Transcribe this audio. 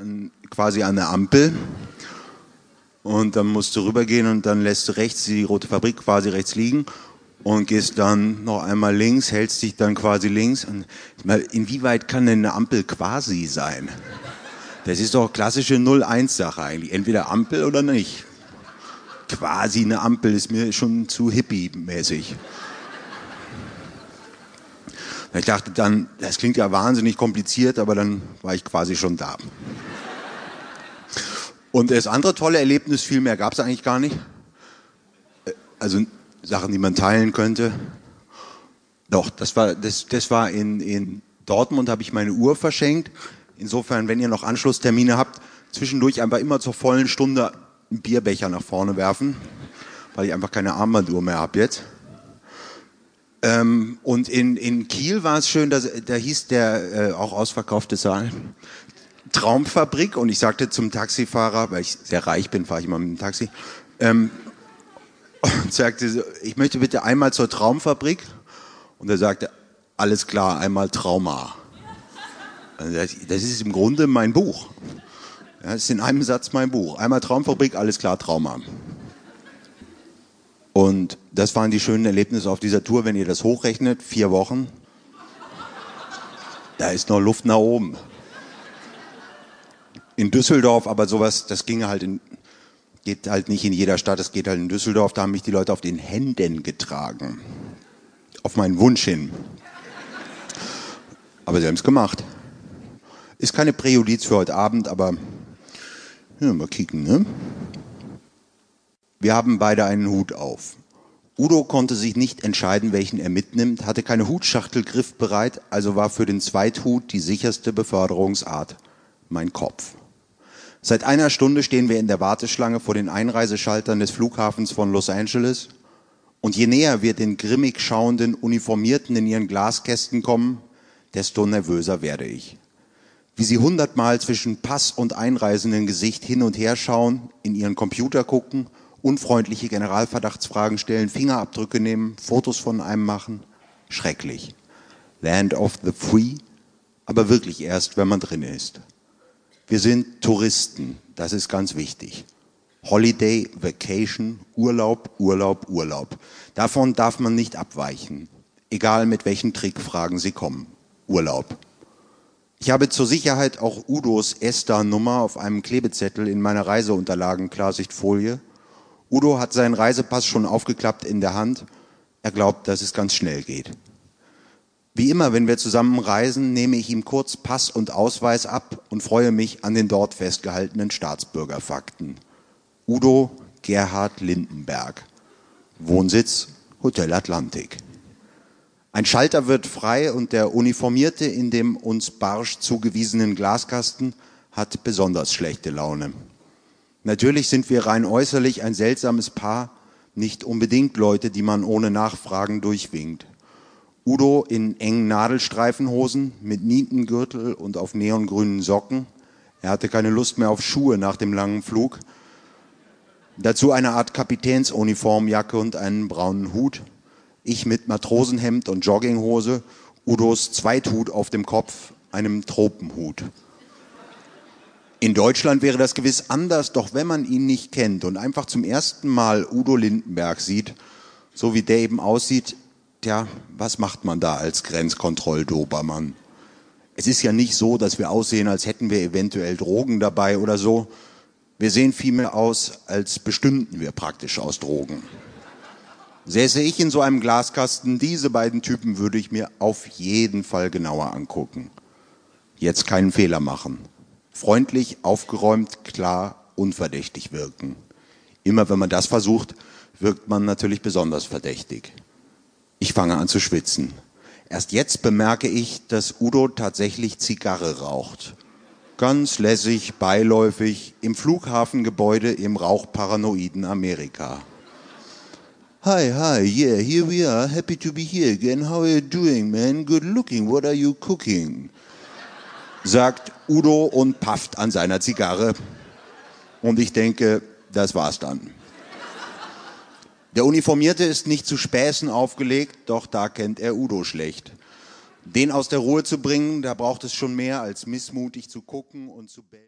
an, quasi an der Ampel. Und dann musst du rübergehen und dann lässt du rechts die rote Fabrik quasi rechts liegen und gehst dann noch einmal links, hältst dich dann quasi links. Und inwieweit kann denn eine Ampel quasi sein? Das ist doch klassische 0-1-Sache eigentlich. Entweder Ampel oder nicht. Quasi eine Ampel ist mir schon zu hippie-mäßig. Ich dachte dann, das klingt ja wahnsinnig kompliziert, aber dann war ich quasi schon da. Und das andere tolle Erlebnis, viel mehr gab es eigentlich gar nicht. Äh, also Sachen, die man teilen könnte. Doch, das war, das, das war in, in Dortmund, habe ich meine Uhr verschenkt. Insofern, wenn ihr noch Anschlusstermine habt, zwischendurch einfach immer zur vollen Stunde einen Bierbecher nach vorne werfen, weil ich einfach keine Armbanduhr mehr habe jetzt. Ähm, und in, in Kiel war es schön, dass, da hieß der äh, auch ausverkaufte Saal Traumfabrik und ich sagte zum Taxifahrer, weil ich sehr reich bin, fahre ich immer mit dem Taxi, ähm, und sagte, ich möchte bitte einmal zur Traumfabrik und er sagte, alles klar, einmal Trauma. Also das ist im Grunde mein Buch. Das ist in einem Satz mein Buch. Einmal Traumfabrik, alles klar, Trauma. Und das waren die schönen Erlebnisse auf dieser Tour, wenn ihr das hochrechnet, vier Wochen. Da ist noch Luft nach oben. In Düsseldorf, aber sowas, das ging halt in, geht halt nicht in jeder Stadt, es geht halt in Düsseldorf, da haben mich die Leute auf den Händen getragen. Auf meinen Wunsch hin. Aber sie haben es gemacht. Ist keine Präjudiz für heute Abend, aber ja, mal kicken, ne? Wir haben beide einen Hut auf. Udo konnte sich nicht entscheiden, welchen er mitnimmt, hatte keine Hutschachtel griffbereit, also war für den Zweithut die sicherste Beförderungsart mein Kopf. Seit einer Stunde stehen wir in der Warteschlange vor den Einreiseschaltern des Flughafens von Los Angeles. Und je näher wir den grimmig schauenden Uniformierten in ihren Glaskästen kommen, desto nervöser werde ich. Wie sie hundertmal zwischen Pass und einreisenden Gesicht hin und her schauen, in ihren Computer gucken unfreundliche Generalverdachtsfragen stellen, Fingerabdrücke nehmen, Fotos von einem machen. Schrecklich. Land of the Free, aber wirklich erst, wenn man drin ist. Wir sind Touristen, das ist ganz wichtig. Holiday, Vacation, Urlaub, Urlaub, Urlaub. Davon darf man nicht abweichen, egal mit welchen Trickfragen Sie kommen. Urlaub. Ich habe zur Sicherheit auch Udos ESTA-Nummer auf einem Klebezettel in meiner Reiseunterlagen Klarsichtfolie Udo hat seinen Reisepass schon aufgeklappt in der Hand. Er glaubt, dass es ganz schnell geht. Wie immer, wenn wir zusammen reisen, nehme ich ihm kurz Pass und Ausweis ab und freue mich an den dort festgehaltenen Staatsbürgerfakten. Udo Gerhard Lindenberg. Wohnsitz Hotel Atlantik. Ein Schalter wird frei und der Uniformierte in dem uns barsch zugewiesenen Glaskasten hat besonders schlechte Laune. Natürlich sind wir rein äußerlich ein seltsames Paar, nicht unbedingt Leute, die man ohne Nachfragen durchwinkt. Udo in engen Nadelstreifenhosen mit Nietengürtel und auf neongrünen Socken. Er hatte keine Lust mehr auf Schuhe nach dem langen Flug. Dazu eine Art Kapitänsuniformjacke und einen braunen Hut. Ich mit Matrosenhemd und Jogginghose. Udos Zweithut auf dem Kopf, einem Tropenhut. In Deutschland wäre das gewiss anders, doch wenn man ihn nicht kennt und einfach zum ersten Mal Udo Lindenberg sieht, so wie der eben aussieht, tja, was macht man da als Grenzkontrolldobermann? Es ist ja nicht so, dass wir aussehen, als hätten wir eventuell Drogen dabei oder so. Wir sehen vielmehr aus, als bestünden wir praktisch aus Drogen. Säße ich in so einem Glaskasten, diese beiden Typen würde ich mir auf jeden Fall genauer angucken. Jetzt keinen Fehler machen freundlich, aufgeräumt, klar, unverdächtig wirken. Immer wenn man das versucht, wirkt man natürlich besonders verdächtig. Ich fange an zu schwitzen. Erst jetzt bemerke ich, dass Udo tatsächlich Zigarre raucht. Ganz lässig, beiläufig, im Flughafengebäude im rauchparanoiden Amerika. Hi, hi, yeah, here we are. Happy to be here again. How are you doing, man? Good looking. What are you cooking? sagt Udo und pafft an seiner Zigarre. Und ich denke, das war's dann. Der Uniformierte ist nicht zu Späßen aufgelegt, doch da kennt er Udo schlecht. Den aus der Ruhe zu bringen, da braucht es schon mehr als missmutig zu gucken und zu bellen.